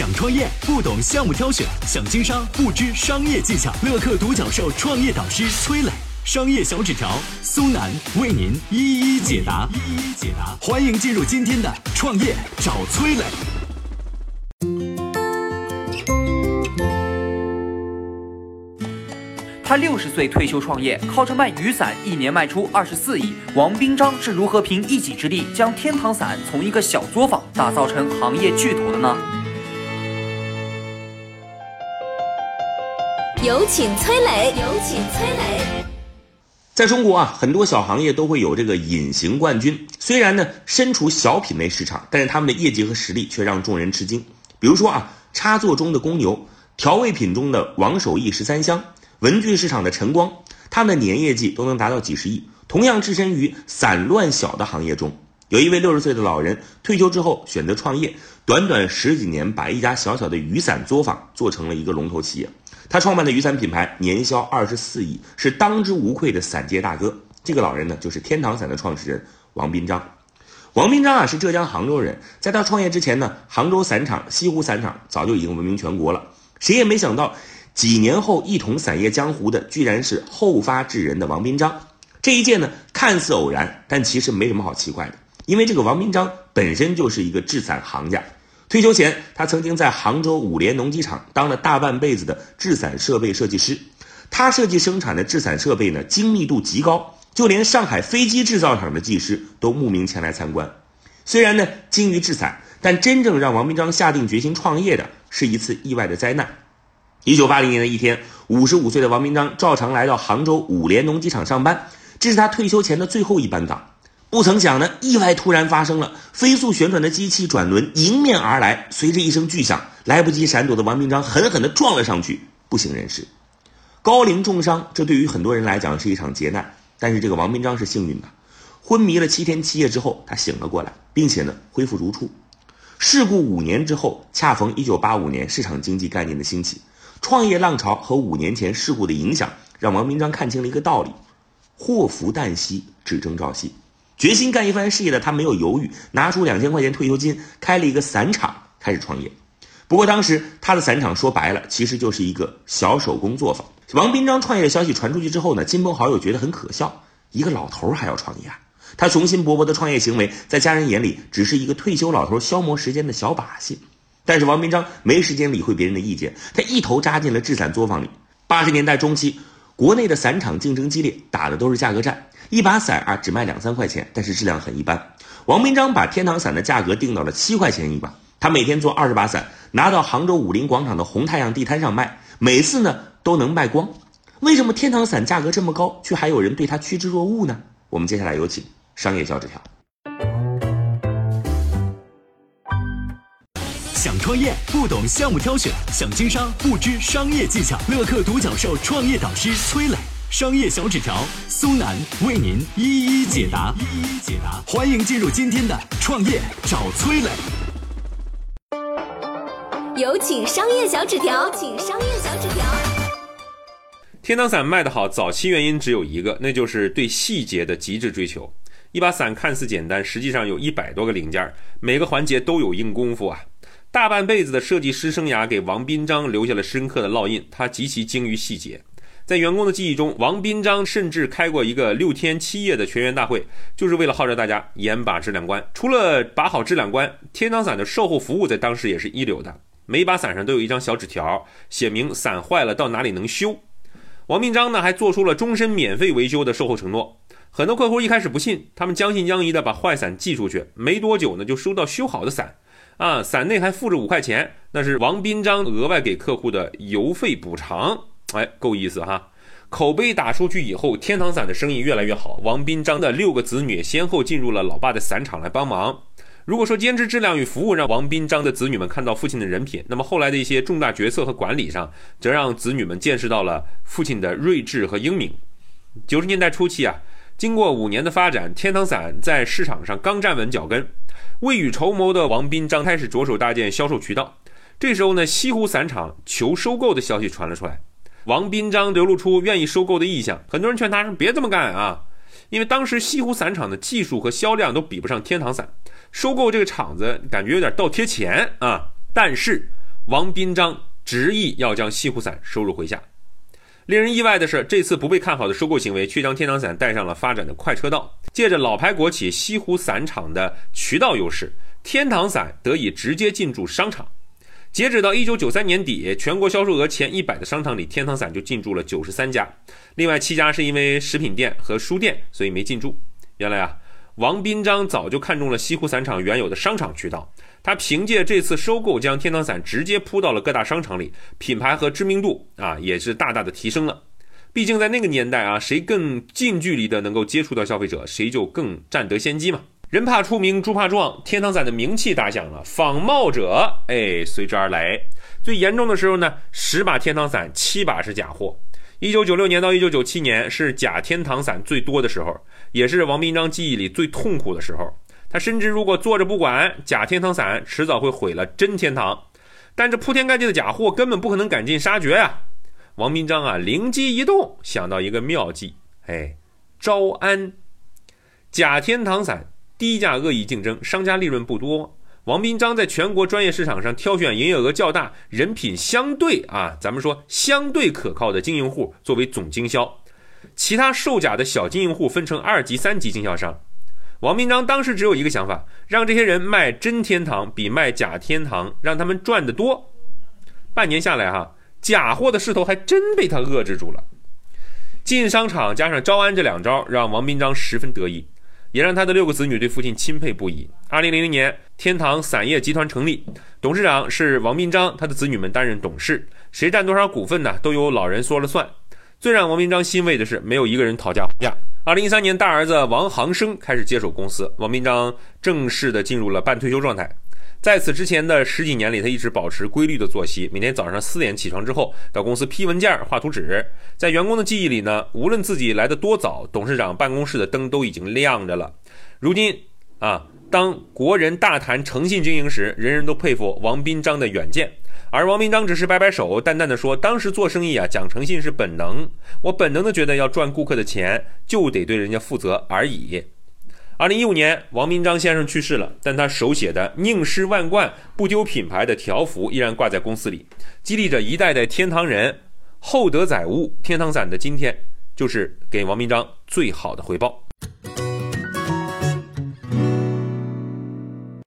想创业不懂项目挑选，想经商不知商业技巧。乐客独角兽创业导师崔磊，商业小纸条苏南为您一一解答。一一解答，欢迎进入今天的创业找崔磊。他六十岁退休创业，靠着卖雨伞一年卖出二十四亿。王斌章是如何凭一己之力将天堂伞从一个小作坊打造成行业巨头的呢？有请崔磊，有请崔磊。在中国啊，很多小行业都会有这个隐形冠军。虽然呢身处小品类市场，但是他们的业绩和实力却让众人吃惊。比如说啊，插座中的公牛，调味品中的王守义十三香。文具市场的晨光，他们的年业绩都能达到几十亿。同样置身于散乱小的行业中，有一位六十岁的老人退休之后选择创业，短短十几年把一家小小的雨伞作坊做成了一个龙头企业。他创办的雨伞品牌年销二十四亿，是当之无愧的伞界大哥。这个老人呢，就是天堂伞的创始人王斌章。王斌章啊，是浙江杭州人，在他创业之前呢，杭州伞厂、西湖伞厂早就已经闻名全国了。谁也没想到。几年后一统伞业江湖的，居然是后发制人的王斌章。这一件呢，看似偶然，但其实没什么好奇怪的，因为这个王斌章本身就是一个制伞行家。退休前，他曾经在杭州五联农机厂当了大半辈子的制伞设备设计师。他设计生产的制伞设备呢，精密度极高，就连上海飞机制造厂的技师都慕名前来参观。虽然呢精于制伞，但真正让王明章下定决心创业的，是一次意外的灾难。一九八零年的一天，五十五岁的王明章照常来到杭州五联农机厂上班，这是他退休前的最后一班岗。不曾想呢，意外突然发生了，飞速旋转的机器转轮迎面而来，随着一声巨响，来不及闪躲的王明章狠狠地撞了上去，不省人事，高龄重伤。这对于很多人来讲是一场劫难，但是这个王明章是幸运的，昏迷了七天七夜之后，他醒了过来，并且呢恢复如初。事故五年之后，恰逢一九八五年市场经济概念的兴起。创业浪潮和五年前事故的影响，让王明章看清了一个道理：祸福旦夕，只争朝夕。决心干一番事业的他没有犹豫，拿出两千块钱退休金，开了一个伞厂，开始创业。不过当时他的伞厂说白了，其实就是一个小手工作坊。王斌章创业的消息传出去之后呢，亲朋好友觉得很可笑，一个老头还要创业啊？他雄心勃勃的创业行为，在家人眼里只是一个退休老头消磨时间的小把戏。但是王明章没时间理会别人的意见，他一头扎进了制伞作坊里。八十年代中期，国内的伞厂竞争激烈，打的都是价格战，一把伞啊只卖两三块钱，但是质量很一般。王明章把天堂伞的价格定到了七块钱一把，他每天做二十把伞，拿到杭州武林广场的红太阳地摊上卖，每次呢都能卖光。为什么天堂伞价格这么高，却还有人对他趋之若鹜呢？我们接下来有请商业小纸条。想创业不懂项目挑选，想经商不知商业技巧。乐客独角兽创业导师崔磊，商业小纸条苏南为您一一解答。一一解答，欢迎进入今天的创业找崔磊。有请商业小纸条，请商业小纸条。天堂伞卖得好，早期原因只有一个，那就是对细节的极致追求。一把伞看似简单，实际上有一百多个零件，每个环节都有硬功夫啊。大半辈子的设计师生涯给王斌章留下了深刻的烙印。他极其精于细节，在员工的记忆中，王斌章甚至开过一个六天七夜的全员大会，就是为了号召大家严把质量关。除了把好质量关，天堂伞的售后服务在当时也是一流的，每把伞上都有一张小纸条，写明伞坏了到哪里能修。王斌章呢，还做出了终身免费维修的售后承诺。很多客户一开始不信，他们将信将疑的把坏伞寄出去，没多久呢，就收到修好的伞。啊，伞内还附着五块钱，那是王斌章额外给客户的邮费补偿。哎，够意思哈！口碑打出去以后，天堂伞的生意越来越好。王斌章的六个子女先后进入了老爸的伞厂来帮忙。如果说坚持质量与服务让王斌章的子女们看到父亲的人品，那么后来的一些重大决策和管理上，则让子女们见识到了父亲的睿智和英明。九十年代初期啊，经过五年的发展，天堂伞在市场上刚站稳脚跟。未雨绸缪的王斌章开始着手搭建销售渠道。这时候呢，西湖伞厂求收购的消息传了出来，王斌章流露出愿意收购的意向。很多人劝他说：“别这么干啊，因为当时西湖伞厂的技术和销量都比不上天堂伞，收购这个厂子感觉有点倒贴钱啊。”但是王斌章执意要将西湖伞收入麾下。令人意外的是，这次不被看好的收购行为，却将天堂伞带上了发展的快车道。借着老牌国企西湖散厂的渠道优势，天堂伞得以直接进驻商场。截止到一九九三年底，全国销售额前一百的商场里，天堂伞就进驻了九十三家，另外七家是因为食品店和书店，所以没进驻。原来啊，王斌章早就看中了西湖散厂原有的商场渠道，他凭借这次收购，将天堂伞直接铺到了各大商场里，品牌和知名度啊也是大大的提升了。毕竟在那个年代啊，谁更近距离的能够接触到消费者，谁就更占得先机嘛。人怕出名，猪怕壮，天堂伞的名气打响了，仿冒者哎随之而来。最严重的时候呢，十把天堂伞，七把是假货。一九九六年到一九九七年是假天堂伞最多的时候，也是王斌章记忆里最痛苦的时候。他深知如果坐着不管，假天堂伞迟早会毁了真天堂。但这铺天盖地的假货根本不可能赶尽杀绝呀。王斌章啊，灵机一动，想到一个妙计，哎，招安假天堂伞。低价恶意竞争，商家利润不多。王斌章在全国专业市场上挑选营业额较大、人品相对啊，咱们说相对可靠的经营户作为总经销，其他售假的小经营户分成二级、三级经销商。王斌章当时只有一个想法，让这些人卖真天堂比卖假天堂让他们赚得多。半年下来哈，假货的势头还真被他遏制住了。进商场加上招安这两招，让王斌章十分得意。也让他的六个子女对父亲钦佩不已。二零零零年，天堂伞业集团成立，董事长是王斌章，他的子女们担任董事，谁占多少股份呢？都由老人说了算。最让王斌章欣慰的是，没有一个人讨价还价。二零一三年，大儿子王航生开始接手公司，王斌章正式的进入了半退休状态。在此之前的十几年里，他一直保持规律的作息，每天早上四点起床之后，到公司批文件、画图纸。在员工的记忆里呢，无论自己来的多早，董事长办公室的灯都已经亮着了。如今啊，当国人大谈诚信经营时，人人都佩服王斌章的远见，而王斌章只是摆摆手，淡淡的说：“当时做生意啊，讲诚信是本能，我本能的觉得要赚顾客的钱，就得对人家负责而已。”二零一五年，王明章先生去世了，但他手写的“宁失万贯，不丢品牌”的条幅依然挂在公司里，激励着一代代天堂人。厚德载物，天堂伞的今天就是给王明章最好的回报。